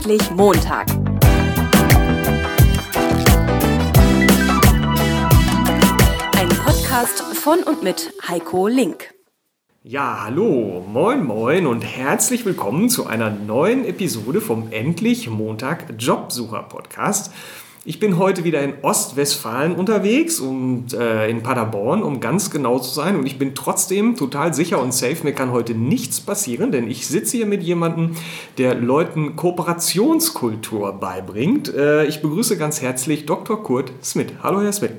Endlich Montag. Ein Podcast von und mit Heiko Link. Ja, hallo, moin, moin und herzlich willkommen zu einer neuen Episode vom Endlich Montag Jobsucher Podcast. Ich bin heute wieder in Ostwestfalen unterwegs und äh, in Paderborn, um ganz genau zu sein. Und ich bin trotzdem total sicher und safe. Mir kann heute nichts passieren, denn ich sitze hier mit jemandem, der Leuten Kooperationskultur beibringt. Äh, ich begrüße ganz herzlich Dr. Kurt Smith. Hallo, Herr Smith.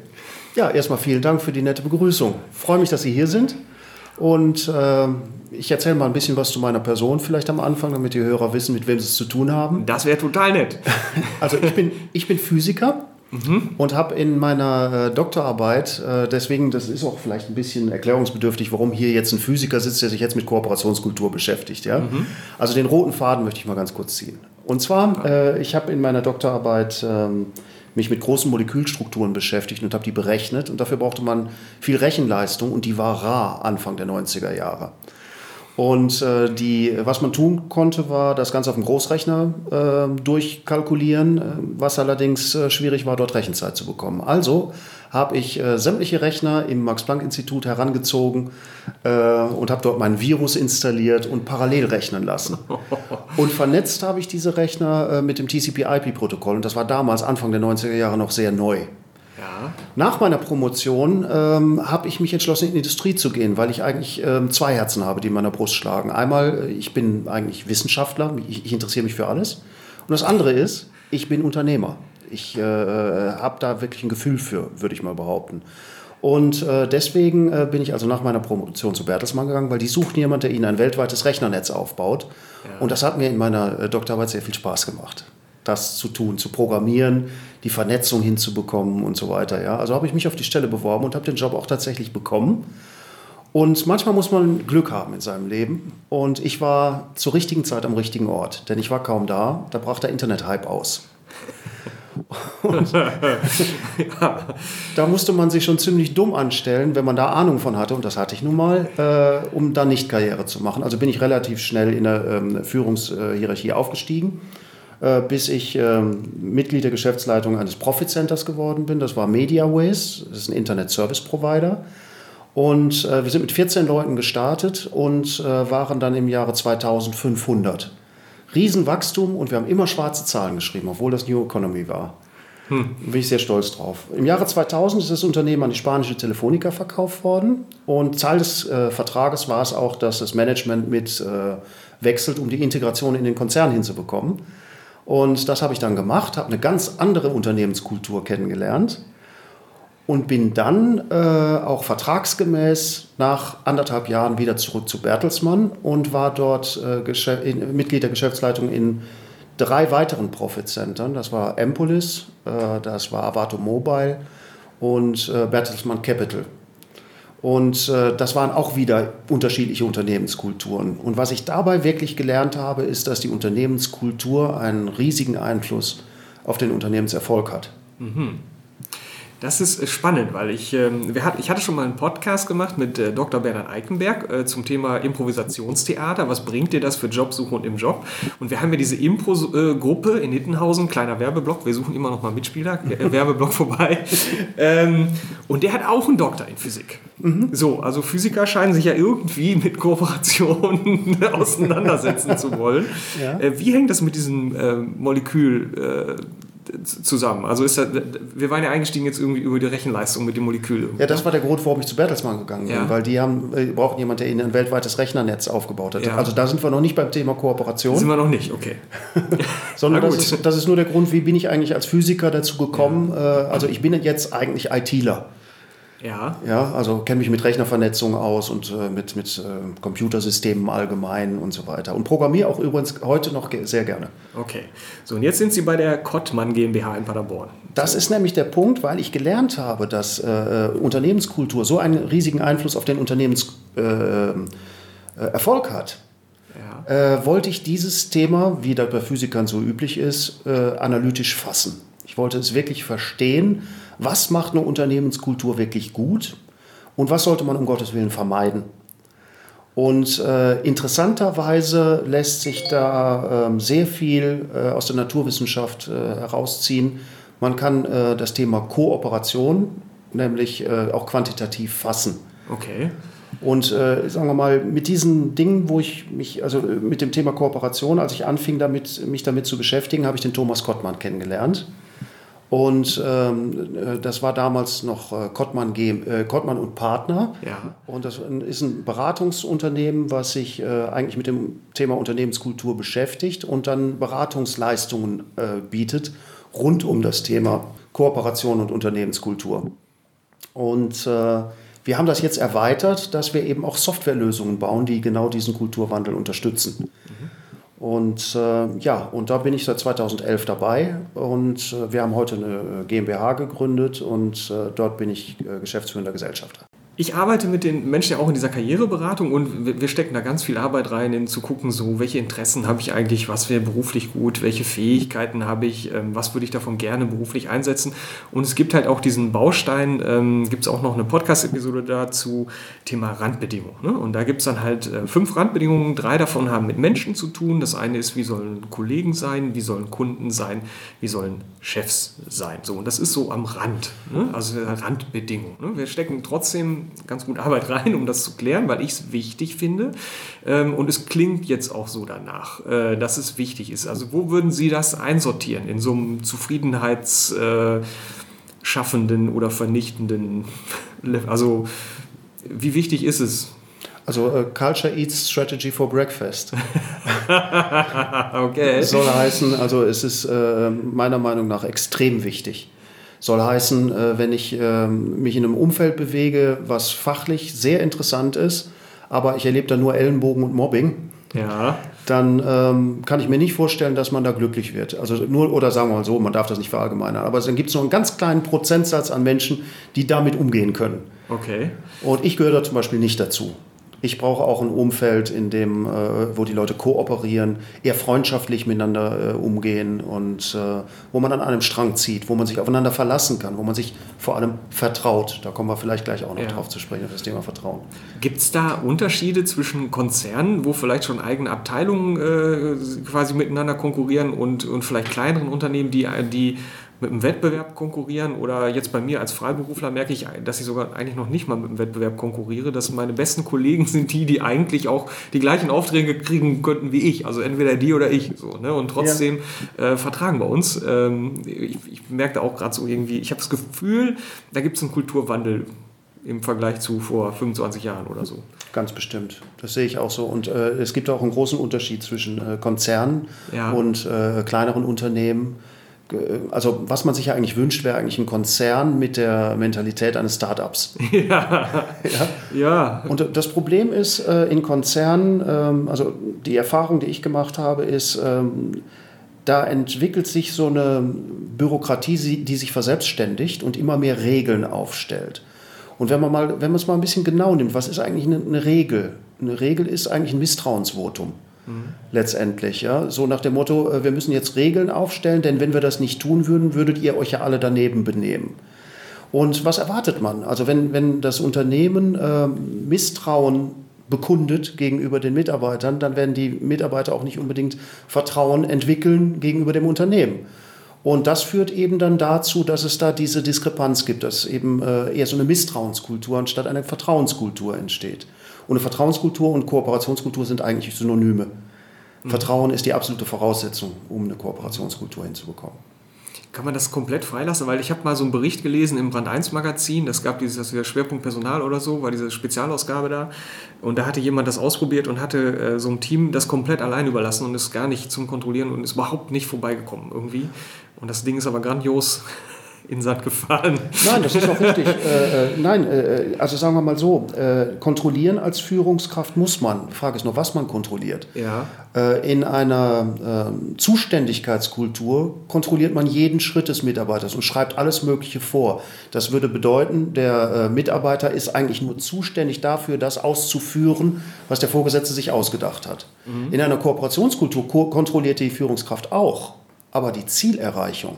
Ja, erstmal vielen Dank für die nette Begrüßung. Freue mich, dass Sie hier sind. Und äh, ich erzähle mal ein bisschen was zu meiner Person vielleicht am Anfang, damit die Hörer wissen, mit wem sie es zu tun haben. Das wäre total nett. Also ich bin, ich bin Physiker mhm. und habe in meiner äh, Doktorarbeit, äh, deswegen, das ist auch vielleicht ein bisschen erklärungsbedürftig, warum hier jetzt ein Physiker sitzt, der sich jetzt mit Kooperationskultur beschäftigt. Ja? Mhm. Also den roten Faden möchte ich mal ganz kurz ziehen. Und zwar, äh, ich habe in meiner Doktorarbeit... Ähm, mich mit großen Molekülstrukturen beschäftigt und habe die berechnet. Und dafür brauchte man viel Rechenleistung und die war rar Anfang der 90er Jahre. Und äh, die, was man tun konnte, war das Ganze auf dem Großrechner äh, durchkalkulieren, äh, was allerdings äh, schwierig war, dort Rechenzeit zu bekommen. Also habe ich äh, sämtliche Rechner im Max-Planck-Institut herangezogen äh, und habe dort mein Virus installiert und parallel rechnen lassen. Und vernetzt habe ich diese Rechner mit dem TCP-IP-Protokoll. Und das war damals, Anfang der 90er Jahre, noch sehr neu. Nach meiner Promotion ähm, habe ich mich entschlossen, in die Industrie zu gehen, weil ich eigentlich ähm, zwei Herzen habe, die in meiner Brust schlagen. Einmal, äh, ich bin eigentlich Wissenschaftler, ich, ich interessiere mich für alles. Und das andere ist, ich bin Unternehmer. Ich äh, habe da wirklich ein Gefühl für, würde ich mal behaupten. Und äh, deswegen äh, bin ich also nach meiner Promotion zu Bertelsmann gegangen, weil die suchten jemanden, der ihnen ein weltweites Rechnernetz aufbaut. Ja. Und das hat mir in meiner äh, Doktorarbeit sehr viel Spaß gemacht das zu tun, zu programmieren, die Vernetzung hinzubekommen und so weiter. Ja? Also habe ich mich auf die Stelle beworben und habe den Job auch tatsächlich bekommen. Und manchmal muss man Glück haben in seinem Leben. Und ich war zur richtigen Zeit am richtigen Ort, denn ich war kaum da. Da brach der Internet-Hype aus. Ja. Da musste man sich schon ziemlich dumm anstellen, wenn man da Ahnung von hatte, und das hatte ich nun mal, äh, um dann nicht Karriere zu machen. Also bin ich relativ schnell in der ähm, Führungshierarchie aufgestiegen bis ich ähm, Mitglied der Geschäftsleitung eines Profit Centers geworden bin. Das war MediaWays, das ist ein Internet Service Provider. Und äh, wir sind mit 14 Leuten gestartet und äh, waren dann im Jahre 2500. Riesenwachstum und wir haben immer schwarze Zahlen geschrieben, obwohl das New Economy war. Hm. Bin ich sehr stolz drauf. Im Jahre 2000 ist das Unternehmen an die spanische Telefonica verkauft worden und Teil des äh, Vertrages war es auch, dass das Management mit äh, wechselt, um die Integration in den Konzern hinzubekommen. Und das habe ich dann gemacht, habe eine ganz andere Unternehmenskultur kennengelernt und bin dann äh, auch vertragsgemäß nach anderthalb Jahren wieder zurück zu Bertelsmann und war dort äh, in, Mitglied der Geschäftsleitung in drei weiteren Profit-Centern. Das war Empolis, äh, das war Avato Mobile und äh, Bertelsmann Capital. Und äh, das waren auch wieder unterschiedliche Unternehmenskulturen. Und was ich dabei wirklich gelernt habe, ist, dass die Unternehmenskultur einen riesigen Einfluss auf den Unternehmenserfolg hat. Mhm. Das ist äh, spannend, weil ich, ähm, wir hat, ich hatte schon mal einen Podcast gemacht mit äh, Dr. Bernhard Eichenberg äh, zum Thema Improvisationstheater. Was bringt dir das für Jobsuche und im Job? Und wir haben ja diese Impro-Gruppe in Hittenhausen, kleiner Werbeblock. Wir suchen immer noch mal Mitspieler, Werbeblock vorbei. Ähm, und der hat auch einen Doktor in Physik. Mhm. So, also Physiker scheinen sich ja irgendwie mit Kooperationen auseinandersetzen zu wollen. Ja. Wie hängt das mit diesem Molekül? Zusammen. Also ist das, wir waren ja eingestiegen jetzt irgendwie über die Rechenleistung mit dem Molekül. Ja, das war der Grund, warum ich zu Bertelsmann gegangen bin, ja. weil die haben, äh, brauchen jemanden, der ihnen ein weltweites Rechnernetz aufgebaut hat. Ja. Also da sind wir noch nicht beim Thema Kooperation. Sind wir noch nicht, okay. Sondern das ist, das ist, nur der Grund, wie bin ich eigentlich als Physiker dazu gekommen. Ja. Äh, also ich bin jetzt eigentlich ITler. Ja. Ja, also kenne mich mit Rechnervernetzung aus und äh, mit, mit äh, Computersystemen allgemein und so weiter. Und programmiere auch übrigens heute noch sehr gerne. Okay. So, und jetzt sind Sie bei der Kottmann GmbH in Paderborn. Das so. ist nämlich der Punkt, weil ich gelernt habe, dass äh, äh Unternehmenskultur so einen riesigen Einfluss auf den Unternehmenserfolg äh, hat. Ja. wollte ich dieses Thema, wie das bei Physikern so üblich ist, analytisch fassen. Ich wollte es wirklich verstehen was macht eine Unternehmenskultur wirklich gut und was sollte man um Gottes Willen vermeiden. Und äh, interessanterweise lässt sich da äh, sehr viel äh, aus der Naturwissenschaft äh, herausziehen. Man kann äh, das Thema Kooperation nämlich äh, auch quantitativ fassen. Okay. Und sagen wir mal, mit diesen Dingen, wo ich mich, also mit dem Thema Kooperation, als ich anfing, damit, mich damit zu beschäftigen, habe ich den Thomas Kottmann kennengelernt. Und ähm, äh, das war damals noch äh, Kottmann, G, äh, Kottmann und Partner. Ja. Und das ist ein Beratungsunternehmen, was sich äh, eigentlich mit dem Thema Unternehmenskultur beschäftigt und dann Beratungsleistungen äh, bietet rund um das Thema Kooperation und Unternehmenskultur. Und äh, wir haben das jetzt erweitert, dass wir eben auch Softwarelösungen bauen, die genau diesen Kulturwandel unterstützen. Mhm. Und äh, ja, und da bin ich seit 2011 dabei und äh, wir haben heute eine GmbH gegründet und äh, dort bin ich äh, geschäftsführender Gesellschafter. Ich arbeite mit den Menschen ja auch in dieser Karriereberatung und wir stecken da ganz viel Arbeit rein, in zu gucken, so welche Interessen habe ich eigentlich, was wäre beruflich gut, welche Fähigkeiten habe ich, ähm, was würde ich davon gerne beruflich einsetzen. Und es gibt halt auch diesen Baustein, ähm, gibt es auch noch eine Podcast-Episode dazu, Thema Randbedingungen. Ne? Und da gibt es dann halt äh, fünf Randbedingungen, drei davon haben mit Menschen zu tun. Das eine ist, wie sollen Kollegen sein, wie sollen Kunden sein, wie sollen Chefs sein. So, und das ist so am Rand, ne? also Randbedingungen. Ne? Wir stecken trotzdem ganz gut Arbeit rein, um das zu klären, weil ich es wichtig finde. Ähm, und es klingt jetzt auch so danach, äh, dass es wichtig ist. Also wo würden Sie das einsortieren? In so einem zufriedenheitsschaffenden oder vernichtenden, also wie wichtig ist es? Also uh, Culture Eats Strategy for Breakfast. okay. Soll heißen, also es ist äh, meiner Meinung nach extrem wichtig. Soll heißen, äh, wenn ich ähm, mich in einem Umfeld bewege, was fachlich sehr interessant ist, aber ich erlebe da nur Ellenbogen und Mobbing, ja. dann ähm, kann ich mir nicht vorstellen, dass man da glücklich wird. Also nur, oder sagen wir mal so, man darf das nicht verallgemeinern, aber dann gibt es noch einen ganz kleinen Prozentsatz an Menschen, die damit umgehen können. Okay. Und ich gehöre da zum Beispiel nicht dazu. Ich brauche auch ein Umfeld, in dem, äh, wo die Leute kooperieren, eher freundschaftlich miteinander äh, umgehen und äh, wo man an einem Strang zieht, wo man sich aufeinander verlassen kann, wo man sich vor allem vertraut. Da kommen wir vielleicht gleich auch noch ja. drauf zu sprechen, auf das Thema Vertrauen. Gibt es da Unterschiede zwischen Konzernen, wo vielleicht schon eigene Abteilungen äh, quasi miteinander konkurrieren und, und vielleicht kleineren Unternehmen, die, die mit dem Wettbewerb konkurrieren oder jetzt bei mir als Freiberufler merke ich, dass ich sogar eigentlich noch nicht mal mit dem Wettbewerb konkurriere, dass meine besten Kollegen sind die, die eigentlich auch die gleichen Aufträge kriegen könnten wie ich, also entweder die oder ich so, ne? und trotzdem ja. äh, vertragen bei uns. Ähm, ich, ich merke auch gerade so irgendwie, ich habe das Gefühl, da gibt es einen Kulturwandel im Vergleich zu vor 25 Jahren oder so. Ganz bestimmt. Das sehe ich auch so. Und äh, es gibt auch einen großen Unterschied zwischen äh, Konzernen ja. und äh, kleineren Unternehmen also was man sich ja eigentlich wünscht, wäre eigentlich ein Konzern mit der Mentalität eines Startups. Ja. ja. ja. Und das Problem ist äh, in Konzernen, ähm, also die Erfahrung, die ich gemacht habe, ist, ähm, da entwickelt sich so eine Bürokratie, die sich verselbstständigt und immer mehr Regeln aufstellt. Und wenn man mal, wenn man es mal ein bisschen genau nimmt, was ist eigentlich eine, eine Regel? Eine Regel ist eigentlich ein Misstrauensvotum letztendlich. Ja? So nach dem Motto, äh, wir müssen jetzt Regeln aufstellen, denn wenn wir das nicht tun würden, würdet ihr euch ja alle daneben benehmen. Und was erwartet man? Also wenn, wenn das Unternehmen äh, Misstrauen bekundet gegenüber den Mitarbeitern, dann werden die Mitarbeiter auch nicht unbedingt Vertrauen entwickeln gegenüber dem Unternehmen. Und das führt eben dann dazu, dass es da diese Diskrepanz gibt, dass eben äh, eher so eine Misstrauenskultur anstatt eine Vertrauenskultur entsteht. Und eine Vertrauenskultur und Kooperationskultur sind eigentlich Synonyme. Mhm. Vertrauen ist die absolute Voraussetzung, um eine Kooperationskultur hinzubekommen. Kann man das komplett freilassen? Weil ich habe mal so einen Bericht gelesen im Brand 1 Magazin, das gab dieses das Schwerpunkt Personal oder so, war diese Spezialausgabe da. Und da hatte jemand das ausprobiert und hatte äh, so ein Team das komplett allein überlassen und ist gar nicht zum Kontrollieren und ist überhaupt nicht vorbeigekommen irgendwie. Und das Ding ist aber grandios in Sand gefahren. Nein, das ist auch richtig. äh, äh, nein, äh, also sagen wir mal so, äh, kontrollieren als Führungskraft muss man. Die Frage ist nur, was man kontrolliert. Ja. Äh, in einer ähm, Zuständigkeitskultur kontrolliert man jeden Schritt des Mitarbeiters und schreibt alles Mögliche vor. Das würde bedeuten, der äh, Mitarbeiter ist eigentlich nur zuständig dafür, das auszuführen, was der Vorgesetzte sich ausgedacht hat. Mhm. In einer Kooperationskultur ko kontrolliert die Führungskraft auch, aber die Zielerreichung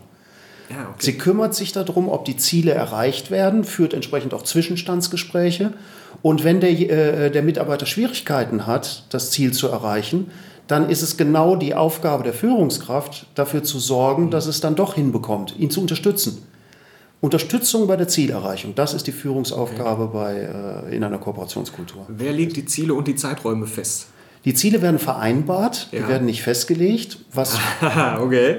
Ja, okay. Sie kümmert sich darum, ob die Ziele erreicht werden, führt entsprechend auch Zwischenstandsgespräche. Und wenn der, äh, der Mitarbeiter Schwierigkeiten hat, das Ziel zu erreichen, dann ist es genau die Aufgabe der Führungskraft, dafür zu sorgen, dass es dann doch hinbekommt, ihn zu unterstützen. Unterstützung bei der Zielerreichung, das ist die Führungsaufgabe bei, äh, in einer Kooperationskultur. Wer legt die Ziele und die Zeiträume fest? Die Ziele werden vereinbart, Ja. die werden nicht festgelegt. Was, okay.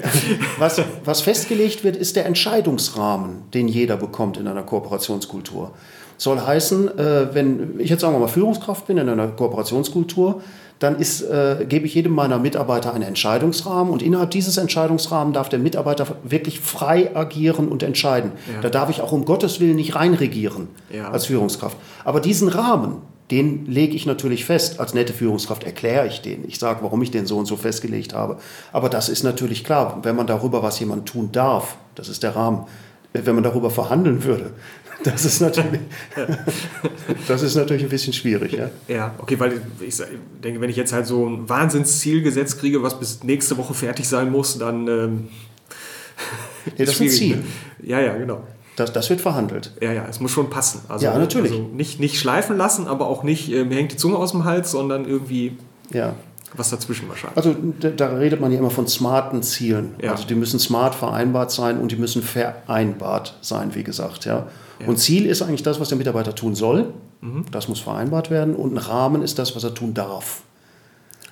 was, was festgelegt wird, ist der Entscheidungsrahmen, den jeder bekommt in einer Kooperationskultur. Soll heißen, äh, wenn ich jetzt sagen wir mal Führungskraft bin in einer Kooperationskultur, dann ist, äh, gebe ich jedem meiner Mitarbeiter einen Entscheidungsrahmen und innerhalb dieses Entscheidungsrahmens darf der Mitarbeiter wirklich frei agieren und entscheiden. Ja. Da darf ich auch um Gottes Willen nicht reinregieren Ja. als Führungskraft. Aber diesen Rahmen, den lege ich natürlich fest. Als nette Führungskraft erkläre ich den. Ich sage, warum ich den so und so festgelegt habe. Aber das ist natürlich klar, wenn man darüber, was jemand tun darf, das ist der Rahmen. Wenn man darüber verhandeln würde, das ist natürlich, das ist natürlich ein bisschen schwierig. Ja? Ja, okay, weil ich denke, wenn ich jetzt halt so ein Wahnsinnsziel gesetzt kriege, was bis nächste Woche fertig sein muss, dann. Ähm, Nee, das ist ein Ziel. ne? Ja, ja, genau. Das, das wird verhandelt. Ja, ja, es muss schon passen. Also, Ja, natürlich. Also nicht, nicht schleifen lassen, aber auch nicht, äh, mir hängt die Zunge aus dem Hals, sondern irgendwie Ja. was dazwischen wahrscheinlich. Also da, da redet man ja immer von smarten Zielen. Ja. Also die müssen smart vereinbart sein und die müssen vereinbart sein, wie gesagt. Ja. Ja. Und Ziel ist eigentlich das, was der Mitarbeiter tun soll. Mhm. Das muss vereinbart werden. Und ein Rahmen ist das, was er tun darf.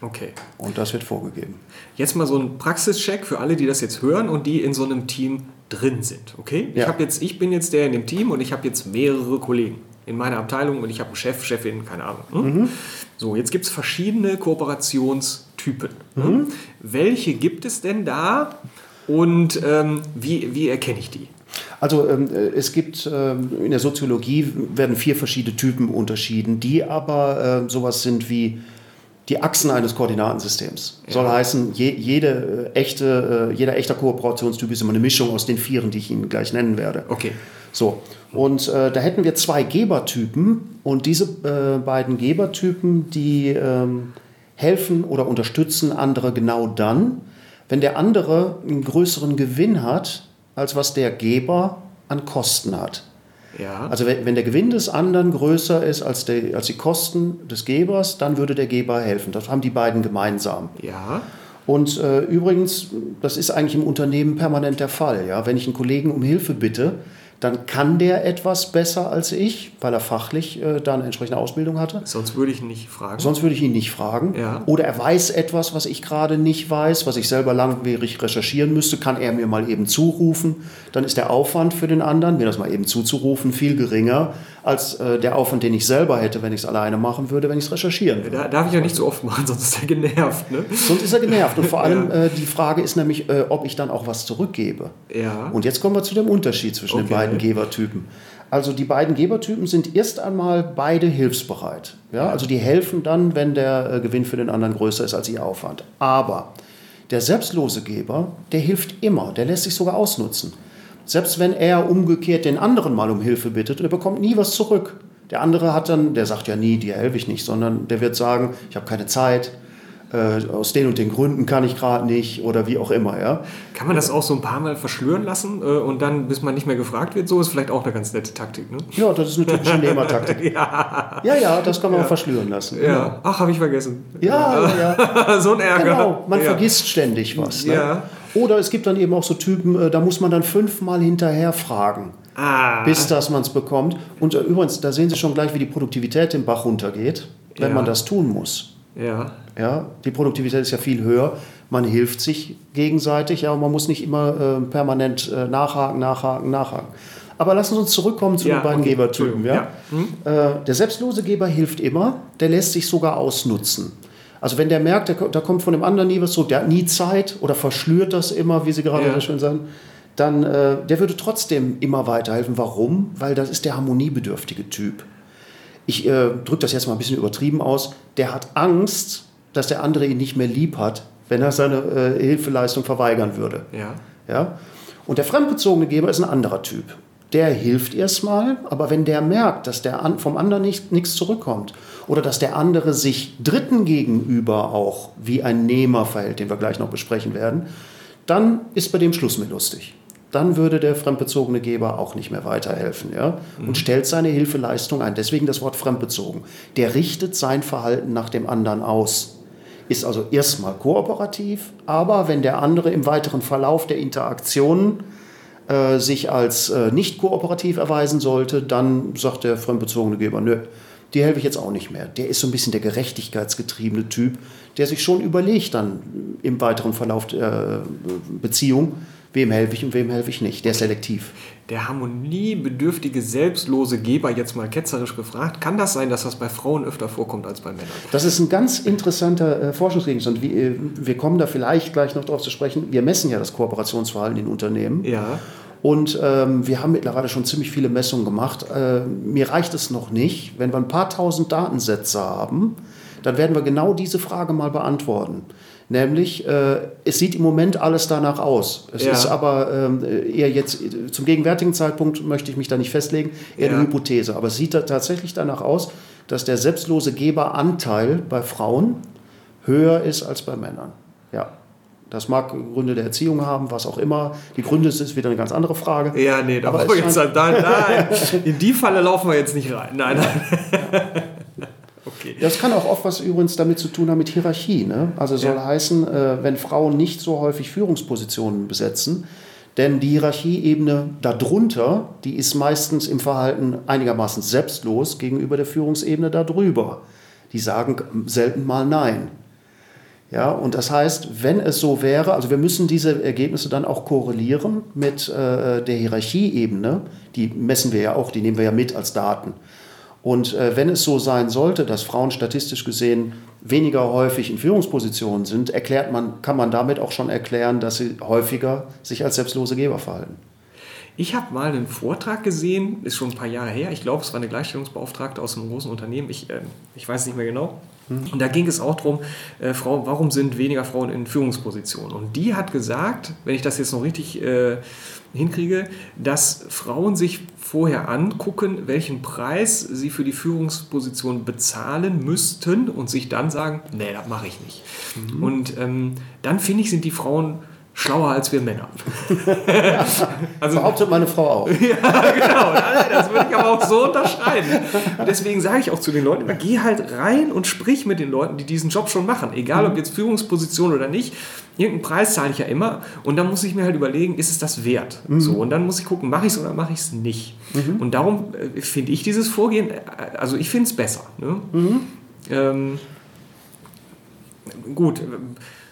Okay. Und das wird vorgegeben. Jetzt mal so ein Praxischeck für alle, die das jetzt hören und die in so einem Team drin sind. Okay? Ich, Ja. hab jetzt, ich bin jetzt der in dem Team und ich habe jetzt mehrere Kollegen in meiner Abteilung und ich habe einen Chef, Chefin, keine Ahnung. Hm? So, jetzt gibt es verschiedene Kooperationstypen. Hm? Welche gibt es denn da und ähm, wie, wie erkenne ich die? Also ähm, äh, es gibt ähm, in der Soziologie werden vier verschiedene Typen unterschieden, die aber äh, sowas sind wie die Achsen eines Koordinatensystems. Soll heißen, je, jede, äh, echte, äh, jeder echter Kooperationstyp ist immer eine Mischung aus den vieren, die ich Ihnen gleich nennen werde. Okay. So, und äh, da hätten wir zwei Gebertypen und diese äh, beiden Gebertypen, die ähm, helfen oder unterstützen andere genau dann, wenn der andere einen größeren Gewinn hat, als was der Geber an Kosten hat. Ja. Also wenn, wenn der Gewinn des anderen größer ist als, der, als die Kosten des Gebers, dann würde der Geber helfen. Das haben die beiden gemeinsam. ja. Und äh, übrigens, das ist eigentlich im Unternehmen permanent der Fall. Ja? Wenn ich einen Kollegen um Hilfe bitte, dann kann der etwas besser als ich, weil er fachlich äh, da eine entsprechende Ausbildung hatte. Sonst würde ich nicht fragen. Sonst würde ich ihn nicht fragen. Ja. Oder er weiß etwas, was ich gerade nicht weiß, was ich selber langwierig recherchieren müsste, kann er mir mal eben zurufen. Dann ist der Aufwand für den anderen, mir das mal eben zuzurufen, viel geringer als äh, der Aufwand, den ich selber hätte, wenn ich es alleine machen würde, wenn ich es recherchieren würde. da darf ich ja nicht so oft machen, sonst ist er genervt. Ne? Sonst ist er genervt. Und vor allem äh, die Frage ist nämlich, äh, ob ich dann auch was zurückgebe. Ja. Und jetzt kommen wir zu dem Unterschied zwischen den Okay. beiden Gebertypen. Also die beiden Gebertypen sind erst einmal beide hilfsbereit. Ja? Also die helfen dann, wenn der äh, Gewinn für den anderen größer ist als ihr Aufwand. Aber der selbstlose Geber, der hilft immer, der lässt sich sogar ausnutzen. Selbst wenn er umgekehrt den anderen mal um Hilfe bittet, er bekommt nie was zurück. Der andere hat dann, der sagt ja nie, dir helfe ich nicht, sondern der wird sagen, ich habe keine Zeit, äh, aus den und den Gründen kann ich gerade nicht oder wie auch immer. Ja? Kann man das auch so ein paar Mal verschlüren lassen äh, und dann, bis man nicht mehr gefragt wird? So ist vielleicht auch eine ganz nette Taktik. Ne? Ja, das ist eine typische Nehmertaktik. Ja. Ja, ja, das kann man verschlüren lassen. Ja. Ach, habe ich vergessen. Ja, ja, ja. so ein Ärger. Genau, man ja. vergisst ständig was. Ne? Ja. Oder es gibt dann eben auch so Typen, äh, da muss man dann fünfmal hinterher fragen, Ah. bis dass man es bekommt. Und äh, übrigens, da sehen Sie schon gleich, wie die Produktivität den Bach runtergeht, wenn Ja. man das tun muss. Ja. Ja, die Produktivität ist ja viel höher. Man hilft sich gegenseitig, ja, und man muss nicht immer äh, permanent äh, nachhaken, nachhaken, nachhaken. Aber lassen Sie uns zurückkommen zu Ja, den beiden okay. Gebertypen. Ja? Entschuldigung. Äh, der selbstlose Geber hilft immer, der lässt sich sogar ausnutzen. Also wenn der merkt, der, da kommt von dem anderen nie was zurück, der hat nie Zeit oder verschlürt das immer, wie Sie gerade Ja. so schön sagen, dann äh, der würde trotzdem immer weiterhelfen. Warum? Weil das ist der harmoniebedürftige Typ. Ich äh, drücke das jetzt mal ein bisschen übertrieben aus. Der hat Angst, dass der andere ihn nicht mehr lieb hat, wenn er seine äh, Hilfeleistung verweigern würde. Ja. Ja? Und der fremdbezogene Geber ist ein anderer Typ. Der hilft erstmal, aber wenn der merkt, dass der an, vom anderen nicht, nichts zurückkommt oder dass der andere sich Dritten gegenüber auch wie ein Nehmer verhält, den wir gleich noch besprechen werden, dann ist bei dem Schluss mit lustig. dann würde der fremdbezogene Geber auch nicht mehr weiterhelfen. Ja? Und stellt seine Hilfeleistung ein. Deswegen das Wort fremdbezogen. Der richtet sein Verhalten nach dem anderen aus. Ist also erstmal kooperativ, aber wenn der andere im weiteren Verlauf der Interaktionen äh, sich als äh, nicht kooperativ erweisen sollte, dann sagt der fremdbezogene Geber, nö, die helfe ich jetzt auch nicht mehr. Der ist so ein bisschen der gerechtigkeitsgetriebene Typ, der sich schon überlegt dann im weiteren Verlauf der äh, Beziehung, wem helfe ich und wem helfe ich nicht. Der ist selektiv. Der harmoniebedürftige, selbstlose Geber, jetzt mal ketzerisch gefragt, kann das sein, dass das bei Frauen öfter vorkommt als bei Männern? Das ist ein ganz interessanter äh, Forschungsgegenstand. Wir, äh, wir kommen da vielleicht gleich noch drauf zu sprechen. Wir messen ja das Kooperationsverhalten in Unternehmen. Ja. Und ähm, wir haben mittlerweile schon ziemlich viele Messungen gemacht. Äh, mir reicht es noch nicht. Wenn wir ein paar tausend Datensätze haben, dann werden wir genau diese Frage mal beantworten. Nämlich, äh, es sieht im Moment alles danach aus. Es Ja. ist aber ähm, eher jetzt, zum gegenwärtigen Zeitpunkt möchte ich mich da nicht festlegen, eher Ja. eine Hypothese. Aber es sieht da tatsächlich danach aus, dass der selbstlose Geberanteil bei Frauen höher ist als bei Männern. Ja. Das mag Gründe der Erziehung haben, was auch immer. Die Gründe ist wieder eine ganz andere Frage. Ja, nee, da Aber wir jetzt, da, nein, in die Falle laufen wir jetzt nicht rein. Nein, nein. Okay. Das kann auch oft was übrigens damit zu tun haben mit Hierarchie. Ne? Also soll Ja. heißen, äh, wenn Frauen nicht so häufig Führungspositionen besetzen, denn die Hierarchieebene darunter, die ist meistens im Verhalten einigermaßen selbstlos gegenüber der Führungsebene darüber. Die sagen selten mal Nein. Ja, und das heißt, wenn es so wäre, also wir müssen diese Ergebnisse dann auch korrelieren mit äh, der Hierarchieebene, die messen wir ja auch, die nehmen wir ja mit als Daten. Und äh, wenn es so sein sollte, dass Frauen statistisch gesehen weniger häufig in Führungspositionen sind, erklärt man, kann man damit auch schon erklären, dass sie häufiger sich als selbstlose Geber verhalten. Ich habe mal einen Vortrag gesehen, ist schon ein paar Jahre her. Ich glaube, es war eine Gleichstellungsbeauftragte aus einem großen Unternehmen. Ich, äh, ich weiß nicht mehr genau. Und da ging es auch darum, äh, Frau, warum sind weniger Frauen in Führungspositionen? Und die hat gesagt, wenn ich das jetzt noch richtig äh, hinkriege, dass Frauen sich vorher angucken, welchen Preis sie für die Führungsposition bezahlen müssten und sich dann sagen, nee, das mache ich nicht. Und ähm, dann finde ich, sind die Frauen schlauer als wir Männer. also, Behauptet meine Frau auch. genau, das würde ich aber auch so unterschreiben. Und deswegen sage ich auch zu den Leuten immer, geh halt rein und sprich mit den Leuten, die diesen Job schon machen. Egal ob jetzt Führungsposition oder nicht. Irgendeinen Preis zahle ich ja immer. Und dann muss ich mir halt überlegen, ist es das wert? So, und dann muss ich gucken, mache ich es oder mache ich es nicht? Und darum äh, finde ich dieses Vorgehen, äh, also ich finde es besser. Ne? Ähm, gut,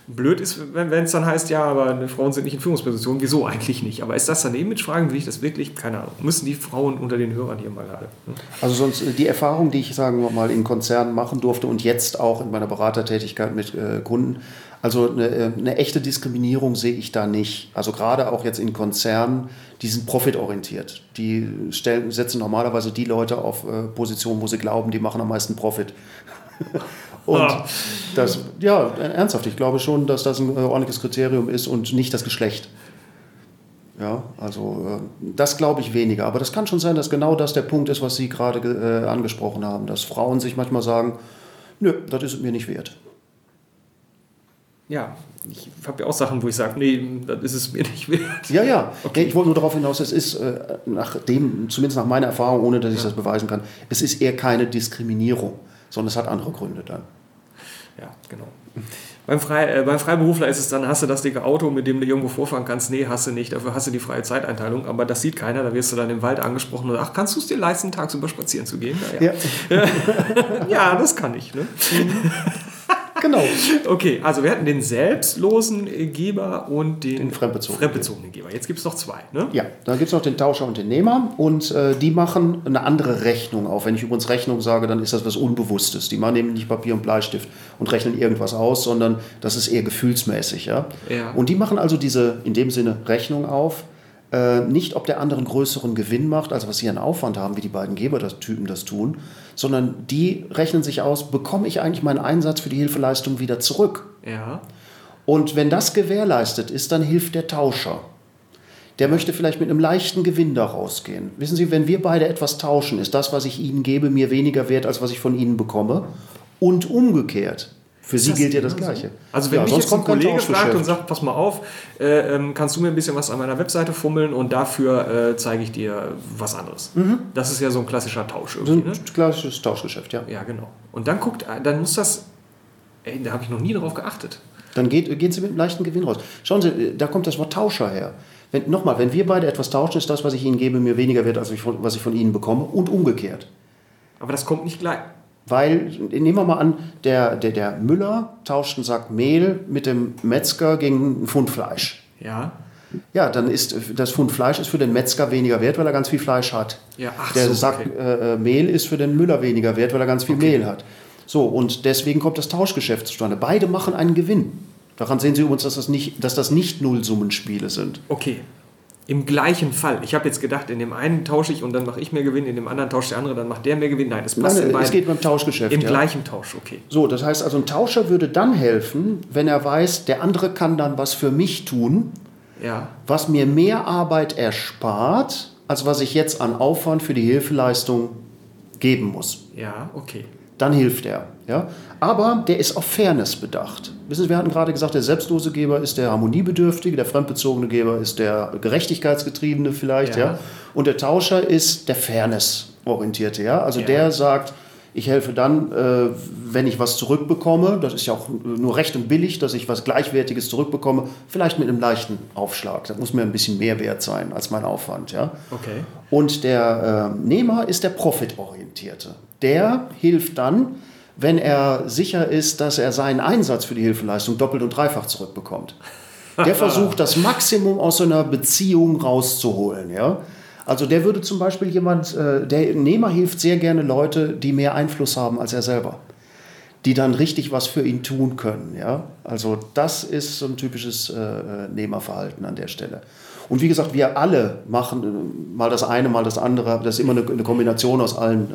blöd ist, wenn es dann heißt, ja, aber Frauen sind nicht in Führungspositionen. Wieso eigentlich nicht? Aber ist das daneben mit Fragen? Will ich das wirklich? Keine Ahnung. Müssen die Frauen unter den Hörern hier mal gerade. ne? Also sonst äh, die Erfahrung, die ich sagen wir mal in Konzernen machen durfte und jetzt auch in meiner Beratertätigkeit mit äh, Kunden, also eine, äh, eine echte Diskriminierung sehe ich da nicht. Also gerade auch jetzt in Konzernen, die sind profitorientiert. Die stellen, setzen normalerweise die Leute auf äh, Positionen, wo sie glauben, die machen am meisten Profit. Und Ah. das, ja, ernsthaft, ich glaube schon, dass das ein ordentliches Kriterium ist und nicht das Geschlecht. Ja, also äh, das glaube ich weniger. Aber das kann schon sein, dass genau das der Punkt ist, was Sie gerade äh, angesprochen haben, dass Frauen sich manchmal sagen, nö, das ist mir nicht wert. Ja, ich habe ja auch Sachen, wo ich sage, nee, das ist es mir nicht wert. Ja, ja. Nee, ich wollte nur darauf hinaus, es ist äh, nach dem, zumindest nach meiner Erfahrung, ohne dass ich das beweisen kann, es ist eher keine Diskriminierung, sondern es hat andere Gründe dann. Ja, genau. Beim, Frei, äh, beim Freiberufler ist es dann, hast du das dicke Auto, mit dem du irgendwo vorfahren kannst? Nee, hast du nicht. Dafür hast du die freie Zeiteinteilung. Aber das sieht keiner. Da wirst du dann im Wald angesprochen und ach, kannst du es dir leisten, tagsüber spazieren zu gehen? Ja. Ja, ja, das kann ich. Ne? Genau. Okay, also wir hatten den selbstlosen Geber und den, Den fremdbezogenen fremdbezogenen Geber. Jetzt gibt es noch zwei. Ne? Ja, dann gibt es noch den Tauscher und den Nehmer und äh, die machen eine andere Rechnung auf. Wenn ich übrigens Rechnung sage, dann ist das was Unbewusstes. Die machen eben nicht Papier und Bleistift und rechnen irgendwas aus, sondern das ist eher gefühlsmäßig. Ja? Ja. Und die machen also diese, in dem Sinne, Rechnung auf. Äh, nicht, ob der andere einen größeren Gewinn macht, also was sie an Aufwand haben, wie die beiden Gebertypen das tun, sondern die rechnen sich aus, bekomme ich eigentlich meinen Einsatz für die Hilfeleistung wieder zurück? Ja. Und wenn das gewährleistet ist, dann hilft der Tauscher. Der möchte vielleicht mit einem leichten Gewinn da rausgehen. Wissen Sie, wenn wir beide etwas tauschen, ist das, was ich Ihnen gebe, mir weniger wert, als was ich von Ihnen bekomme. Und umgekehrt. Für sie das gilt ja das? Gleiche. Also wenn Ja, mich jetzt ein Kollege fragt und sagt, pass mal auf, äh, ähm, kannst du mir ein bisschen was an meiner Webseite fummeln und dafür äh, zeige ich dir was anderes. Das ist ja so ein klassischer Tausch Mhm. So irgendwie, ne? ein klassisches Tauschgeschäft, ja. Ja, genau. Und dann guckt, dann muss das, ey, da habe ich noch nie drauf geachtet. Dann geht, gehen Sie mit einem leichten Gewinn raus. Schauen Sie, äh, da kommt das Wort Tauscher her. Wenn, Nochmal, wenn wir beide etwas tauschen, ist das, was ich Ihnen gebe, mir weniger wert, als ich von, was ich von Ihnen bekomme und umgekehrt. Aber das kommt nicht gleich. Weil, nehmen wir mal an, der, der, der Müller tauscht einen Sack Mehl mit dem Metzger gegen einen Pfund Fleisch. Ja. Ja, dann ist das Pfund Fleisch ist für den Metzger weniger wert, weil er ganz viel Fleisch hat. Ja, ach der so, Sack okay. äh, äh, Mehl ist für den Müller weniger wert, weil er ganz viel Mehl hat. So, und deswegen kommt das Tauschgeschäft zustande. Beide machen einen Gewinn. Daran sehen Sie übrigens, dass das nicht, dass das nicht Nullsummenspiele sind. Okay. Im gleichen Fall. Ich habe jetzt gedacht, in dem einen tausche ich und dann mache ich mehr Gewinn, in dem anderen tauscht der andere, dann macht der mehr Gewinn. Nein, es passt Nein, in beiden. es geht beim Tauschgeschäft. Im ja. gleichen Tausch, okay. So, das heißt also, ein Tauscher würde dann helfen, wenn er weiß, der andere kann dann was für mich tun, Ja. was mir mehr Arbeit erspart, als was ich jetzt an Aufwand für die Hilfeleistung geben muss. Ja, okay. Dann hilft er. Ja? Aber der ist auf Fairness bedacht. Wissen Sie, wir hatten gerade gesagt, der selbstlose Geber ist der harmoniebedürftige, der fremdbezogene Geber ist der gerechtigkeitsgetriebene vielleicht. Ja. Ja. Und der Tauscher ist der Fairness-orientierte. Ja? Also Ja. der sagt, ich helfe dann, äh, wenn ich was zurückbekomme. Das ist ja auch nur recht und billig, dass ich was Gleichwertiges zurückbekomme. Vielleicht mit einem leichten Aufschlag. Das muss mir ein bisschen mehr wert sein als mein Aufwand. Ja? Okay. Und der äh, Nehmer ist der Profitorientierte. Der hilft dann, wenn er sicher ist, dass er seinen Einsatz für die Hilfeleistung doppelt und dreifach zurückbekommt. Der versucht, das Maximum aus so einer Beziehung rauszuholen. Ja? Also der würde zum Beispiel jemand, äh, der Nehmer hilft sehr gerne Leute, die mehr Einfluss haben als er selber. Die dann richtig was für ihn tun können. Ja? Also das ist so ein typisches äh, Nehmerverhalten an der Stelle. Und wie gesagt, wir alle machen äh, mal das eine, mal das andere. Das ist immer eine Kombination aus allen.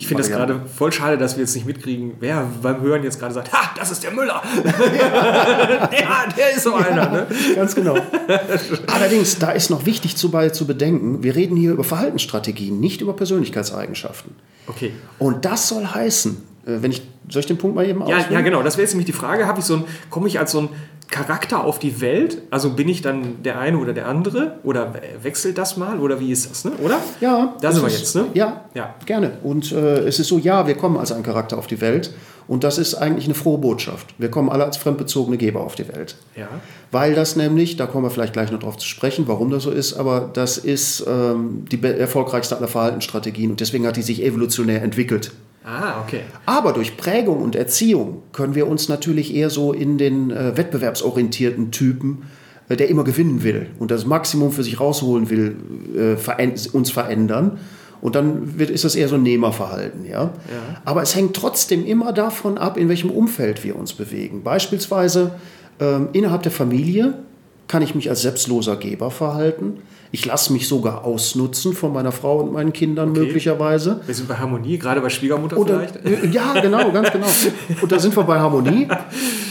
Ich finde das gerade voll schade, dass wir jetzt nicht mitkriegen, wer beim Hören jetzt gerade sagt, ha, das ist der Müller. ja, der ist so einer. Ne? Ganz genau. Allerdings, da ist noch wichtig zu, bei, zu bedenken, wir reden hier über Verhaltensstrategien, nicht über Persönlichkeitseigenschaften. Okay. Und das soll heißen, wenn ich, soll ich den Punkt mal eben Ja, ausführen? ja, genau. Das wäre jetzt nämlich die Frage, habe ich so ein, komme ich als so ein Charakter auf die Welt? Also bin ich dann der eine oder der andere? Oder we- wechselt das mal? Oder wie ist das, ne? Oder? Ja, Da sind wir jetzt, ne? Ja, Ja. gerne. Und äh, es ist so, ja, wir kommen als ein Charakter auf die Welt. Und das ist eigentlich eine frohe Botschaft. Wir kommen alle als fremdbezogene Geber auf die Welt. Ja. Weil das nämlich, da kommen wir vielleicht gleich noch drauf zu sprechen, warum das so ist, aber das ist ähm, die erfolgreichste aller Verhaltensstrategien und deswegen hat die sich evolutionär entwickelt. Ah, okay. Aber durch Prägung und Erziehung können wir uns natürlich eher so in den äh, wettbewerbsorientierten Typen, äh, der immer gewinnen will und das Maximum für sich rausholen will, äh, veränd uns verändern. Und dann wird, ist das eher so ein Nehmerverhalten. Ja? Aber es hängt trotzdem immer davon ab, in welchem Umfeld wir uns bewegen. Beispielsweise ähm, innerhalb der Familie kann ich mich als selbstloser Geber verhalten. Ich lasse mich sogar ausnutzen von meiner Frau und meinen Kindern möglicherweise. Wir sind bei Harmonie, gerade bei Schwiegermutter Oder, vielleicht. äh, ja, genau, ganz genau. Und da sind wir bei Harmonie.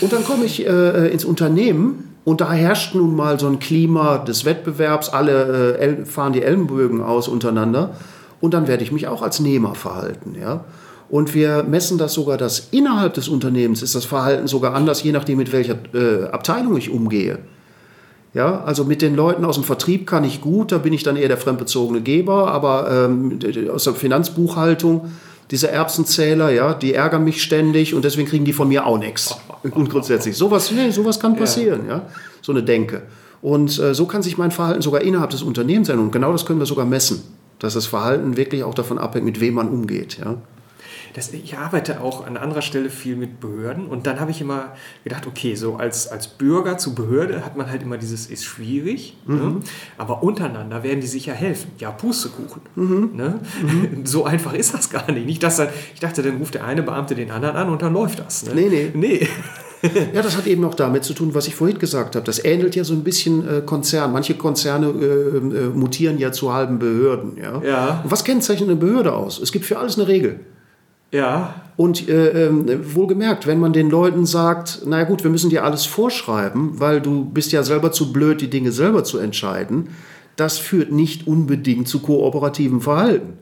Und dann komme ich äh, ins Unternehmen und da herrscht nun mal so ein Klima des Wettbewerbs. Alle äh, fahren die Ellenbögen aus untereinander. Und dann werde ich mich auch als Nehmer verhalten. Ja? Und wir messen das sogar, dass innerhalb des Unternehmens ist das Verhalten sogar anders, je nachdem, mit welcher äh, Abteilung ich umgehe. Ja, also mit den Leuten aus dem Vertrieb kann ich gut, da bin ich dann eher der fremdbezogene Geber, aber ähm, aus der Finanzbuchhaltung, diese Erbsenzähler, ja, die ärgern mich ständig und deswegen kriegen die von mir auch nichts. Und grundsätzlich, sowas, nee, sowas kann passieren, ja, so eine Denke. Und äh, so kann sich mein Verhalten sogar innerhalb des Unternehmens ändern und genau das können wir sogar messen, dass das Verhalten wirklich auch davon abhängt, mit wem man umgeht, ja. Das, ich arbeite auch an anderer Stelle viel mit Behörden und dann habe ich immer gedacht, okay, so als, als Bürger zu Behörde hat man halt immer dieses, ist schwierig, ne? aber untereinander werden die sicher helfen. Ja, Pustekuchen. Ne? So einfach ist das gar nicht. nicht dass dann, ich dachte, dann ruft der eine Beamte den anderen an und dann läuft das. Ne? Nee, nee. Nee. Ja, das hat eben auch damit zu tun, was ich vorhin gesagt habe. Das ähnelt ja so ein bisschen äh, Konzern. Manche Konzerne äh, äh, mutieren ja zu halben Behörden. Ja? Ja. Und was kennzeichnet eine Behörde aus? Es gibt für alles eine Regel. Ja, Und äh, ähm, wohlgemerkt, wenn man den Leuten sagt, naja gut, wir müssen dir alles vorschreiben, weil du bist ja selber zu blöd, die Dinge selber zu entscheiden, das führt nicht unbedingt zu kooperativem Verhalten.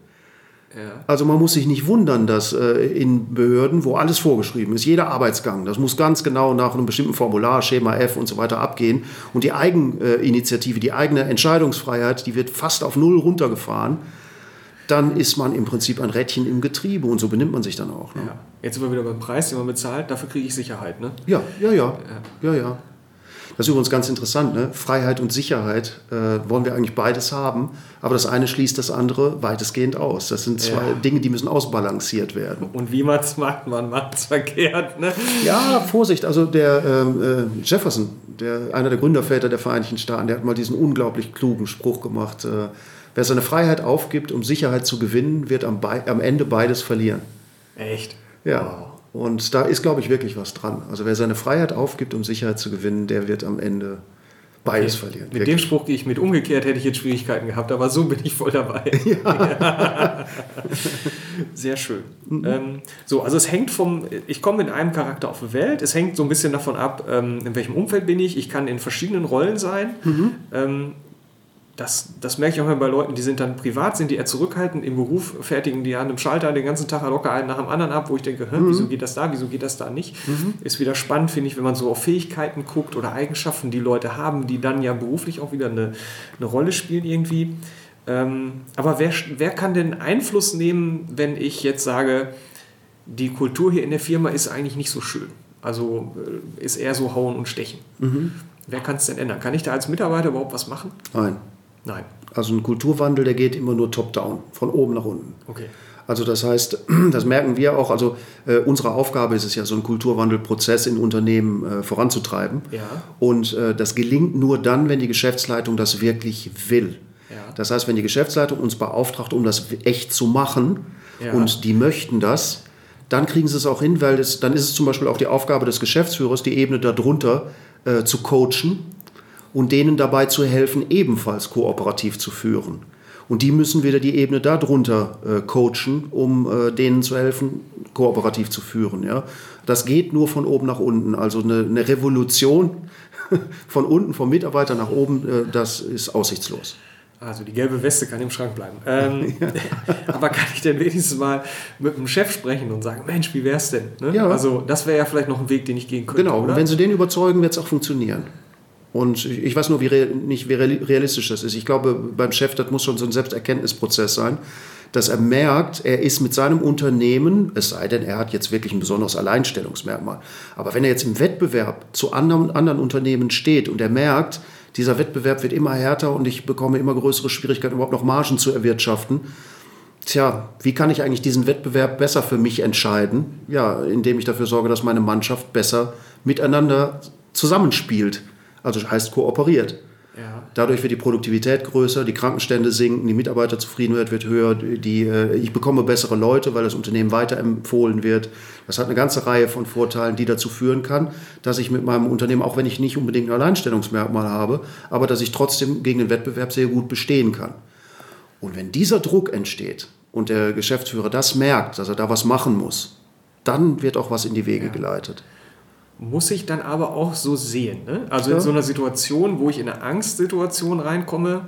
Ja. Also man muss sich nicht wundern, dass äh, in Behörden, wo alles vorgeschrieben ist, jeder Arbeitsgang, das muss ganz genau nach einem bestimmten Formular, Schema F und so weiter abgehen. Und die Eigeninitiative, die eigene Entscheidungsfreiheit, die wird fast auf Null runtergefahren. Dann ist man im Prinzip ein Rädchen im Getriebe und so benimmt man sich dann auch. Ne? Ja. Jetzt sind wir wieder beim Preis, den man bezahlt. Dafür kriege ich Sicherheit. Ne? Ja, ja, ja, ja, ja. Das ist übrigens ganz interessant. Ne? Freiheit und Sicherheit äh, wollen wir eigentlich beides haben, aber das eine schließt das andere weitestgehend aus. Das sind zwei Ja. Dinge, die müssen ausbalanciert werden. Und wie man es macht, man macht es verkehrt. Ne? Ja, Vorsicht. Also der ähm, äh, Jefferson, der, einer der Gründerväter der Vereinigten Staaten, der hat mal diesen unglaublich klugen Spruch gemacht. Äh, wer seine Freiheit aufgibt, um Sicherheit zu gewinnen, wird am, Bei- am Ende beides verlieren. Echt? Ja. Und da ist, glaube ich, wirklich was dran. Also wer seine Freiheit aufgibt, um Sicherheit zu gewinnen, der wird am Ende beides verlieren. Mit dem Spruch gehe ich mit. Umgekehrt hätte ich jetzt Schwierigkeiten gehabt, aber so bin ich voll dabei. Sehr schön. Mhm. Ähm, so, also es hängt vom, ich komme mit einem Charakter auf die Welt, es hängt so ein bisschen davon ab, ähm, in welchem Umfeld bin ich. Ich kann in verschiedenen Rollen sein. Mhm. Ähm, das, das merke ich auch mal bei Leuten, die sind dann privat, sind die eher zurückhaltend im Beruf, fertigen die an einem Schalter den ganzen Tag locker einen nach dem anderen ab, wo ich denke, hä, wieso geht das da, wieso geht das da nicht? Ist wieder spannend, finde ich, wenn man so auf Fähigkeiten guckt oder Eigenschaften, die Leute haben, die dann ja beruflich auch wieder eine, eine Rolle spielen irgendwie. Ähm, aber wer, wer kann denn Einfluss nehmen, wenn ich jetzt sage, die Kultur hier in der Firma ist eigentlich nicht so schön? Also äh, ist eher so hauen und stechen. Wer kann es denn ändern? Kann ich da als Mitarbeiter überhaupt was machen? Nein. Nein. Also ein Kulturwandel, der geht immer nur top-down, von oben nach unten. Okay. Also das heißt, das merken wir auch, also äh, unsere Aufgabe ist es ja, so einen Kulturwandelprozess in Unternehmen äh, voranzutreiben. Ja. Und äh, das gelingt nur dann, wenn die Geschäftsleitung das wirklich will. Ja. Das heißt, wenn die Geschäftsleitung uns beauftragt, um das echt zu machen Ja. und die möchten das, dann kriegen sie es auch hin, weil es, dann ist es zum Beispiel auch die Aufgabe des Geschäftsführers, die Ebene darunter äh, zu coachen und denen dabei zu helfen, ebenfalls kooperativ zu führen. Und die müssen wieder die Ebene darunter äh, coachen, um äh, denen zu helfen, kooperativ zu führen. Ja? Das geht nur von oben nach unten. Also eine, eine Revolution von unten, vom Mitarbeiter nach oben, äh, das ist aussichtslos. Also die gelbe Weste kann im Schrank bleiben. Ähm, aber kann ich denn wenigstens mal mit dem Chef sprechen und sagen, Mensch, wie wär's denn? Ne? Ja. Also das wäre ja vielleicht noch ein Weg, den ich gehen könnte. Genau, oder? und wenn Sie den überzeugen, wird es auch funktionieren. Und ich weiß nur, wie, nicht, wie real- realistisch das ist. Ich glaube, beim Chef, das muss schon so ein Selbsterkenntnisprozess sein, dass er merkt, er ist mit seinem Unternehmen, es sei denn, er hat jetzt wirklich ein besonderes Alleinstellungsmerkmal, aber wenn er jetzt im Wettbewerb zu anderen, anderen Unternehmen steht und er merkt, dieser Wettbewerb wird immer härter und ich bekomme immer größere Schwierigkeiten, überhaupt noch Margen zu erwirtschaften, Tja, wie kann ich eigentlich diesen Wettbewerb besser für mich entscheiden? Ja, indem ich dafür sorge, dass meine Mannschaft besser miteinander zusammenspielt. Also heißt kooperiert. ja. Dadurch wird die Produktivität größer, die Krankenstände sinken, die Mitarbeiterzufriedenheit wird höher, die, äh, ich bekomme bessere Leute, weil das Unternehmen weiterempfohlen wird. Das hat eine ganze Reihe von Vorteilen, die dazu führen kann, dass ich mit meinem Unternehmen, auch wenn ich nicht unbedingt ein Alleinstellungsmerkmal habe, aber dass ich trotzdem gegen den Wettbewerb sehr gut bestehen kann. Und wenn dieser Druck entsteht und der Geschäftsführer das merkt, dass er da was machen muss, dann wird auch was in die Wege geleitet. Muss ich dann aber auch so sehen. Ne? Also Ja. in so einer Situation, wo ich in eine Angstsituation reinkomme,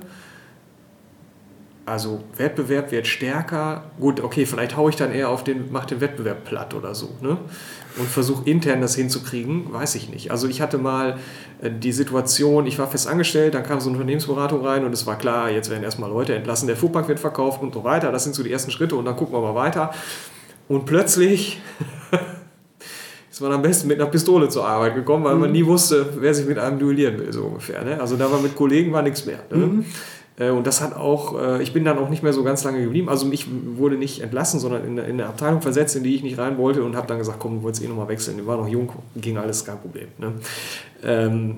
also Wettbewerb wird stärker. Gut, okay, vielleicht haue ich dann eher auf den, mach den Wettbewerb platt oder so. Ne? Und versuche intern das hinzukriegen, weiß ich nicht. Also ich hatte mal äh, die Situation, ich war fest angestellt, dann kam so eine Unternehmensberatung rein und es war klar, jetzt werden erstmal Leute entlassen, der Fuhrpark wird verkauft und so weiter. Das sind so die ersten Schritte und dann gucken wir mal weiter. Und plötzlich ist man am besten mit einer Pistole zur Arbeit gekommen, weil man nie wusste, wer sich mit einem duellieren will, so ungefähr. Ne? Also da war mit Kollegen war nichts mehr. Ne? Äh, Und das hat auch, äh, ich bin dann auch nicht mehr so ganz lange geblieben. Also ich wurde nicht entlassen, sondern in, in eine Abteilung versetzt, in die ich nicht rein wollte und habe dann gesagt, komm, du wolltest eh nochmal wechseln. Ich war noch jung, ging alles kein Problem. Ne? Ähm,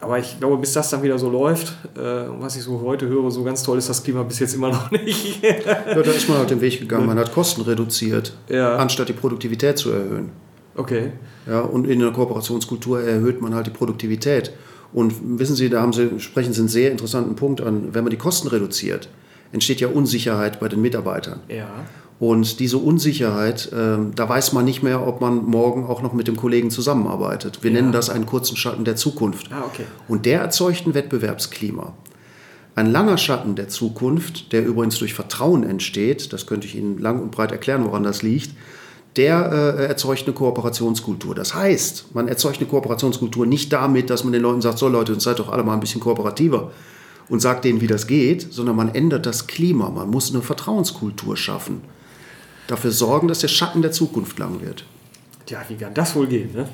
aber ich glaube, bis das dann wieder so läuft, äh, was ich so heute höre, so ganz toll ist das Klima bis jetzt immer noch nicht. Ja, da ist man halt den Weg gegangen. Man hat Kosten reduziert, Ja. anstatt die Produktivität zu erhöhen. Okay. Ja, und in der Kooperationskultur erhöht man halt die Produktivität. Und wissen Sie, da haben Sie, sprechen Sie einen sehr interessanten Punkt an. Wenn man die Kosten reduziert, entsteht ja Unsicherheit bei den Mitarbeitern. Ja. Und diese Unsicherheit, ähm, da weiß man nicht mehr, ob man morgen auch noch mit dem Kollegen zusammenarbeitet. Wir Ja. nennen das einen kurzen Schatten der Zukunft. Ah, okay. Und der erzeugt ein Wettbewerbsklima. Ein langer Schatten der Zukunft, der übrigens durch Vertrauen entsteht, das könnte ich Ihnen lang und breit erklären, woran das liegt, der äh, erzeugt eine Kooperationskultur. Das heißt, man erzeugt eine Kooperationskultur nicht damit, dass man den Leuten sagt, so Leute, seid doch alle mal ein bisschen kooperativer und sagt denen, wie das geht, sondern man ändert das Klima. Man muss eine Vertrauenskultur schaffen. Dafür sorgen, dass der Schatten der Zukunft lang wird. Tja, wie kann das wohl gehen? Ne?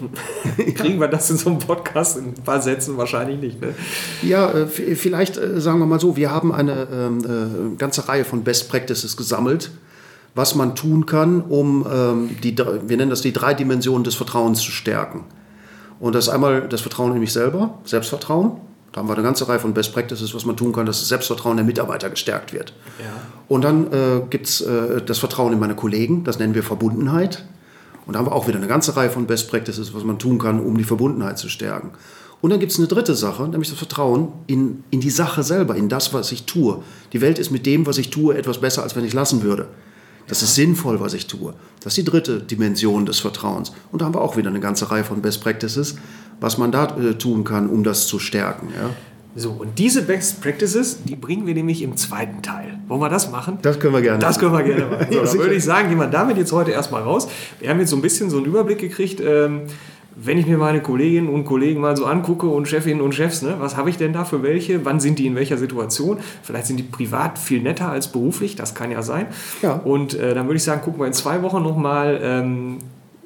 Kriegen wir das in so einem Podcast in ein paar Sätzen wahrscheinlich nicht. Ne? Ja, äh, vielleicht äh, sagen wir mal so, wir haben eine ähm, äh, ganze Reihe von Best Practices gesammelt, was man tun kann, um ähm, die, wir nennen das die drei Dimensionen des Vertrauens zu stärken. Und das ist einmal das Vertrauen in mich selber, Selbstvertrauen. Da haben wir eine ganze Reihe von Best Practices, was man tun kann, dass das Selbstvertrauen der Mitarbeiter gestärkt wird. Ja. Und dann äh, gibt es äh, das Vertrauen in meine Kollegen, das nennen wir Verbundenheit. Und da haben wir auch wieder eine ganze Reihe von Best Practices, was man tun kann, um die Verbundenheit zu stärken. Und dann gibt es eine dritte Sache, nämlich das Vertrauen in, in die Sache selber, in das, was ich tue. Die Welt ist mit dem, was ich tue, etwas besser, als wenn ich lassen würde. Das ist sinnvoll, was ich tue. Das ist die dritte Dimension des Vertrauens. Und da haben wir auch wieder eine ganze Reihe von Best Practices, was man da äh, tun kann, um das zu stärken. Ja? So, und diese Best Practices, die bringen wir nämlich im zweiten Teil. Wollen wir das machen? Das können wir gerne. Das können wir gerne machen. So, ja, dann würde ich sagen, gehen wir damit jetzt heute erstmal raus. Wir haben jetzt so ein bisschen so einen Überblick gekriegt. Ähm, wenn ich mir meine Kolleginnen und Kollegen mal so angucke und Chefinnen und Chefs, ne, was habe ich denn da für welche? Wann sind die in welcher Situation? Vielleicht sind die privat viel netter als beruflich, das kann ja sein. Ja. Und äh, dann würde ich sagen, gucken wir in zwei Wochen nochmal, ähm,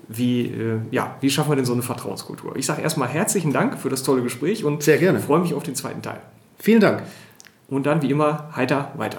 wie, äh, ja, wie schaffen wir denn so eine Vertrauenskultur? Ich sage erstmal herzlichen Dank für das tolle Gespräch und Sehr gerne. freue mich auf den zweiten Teil. Vielen Dank. Und dann wie immer heiter weiter.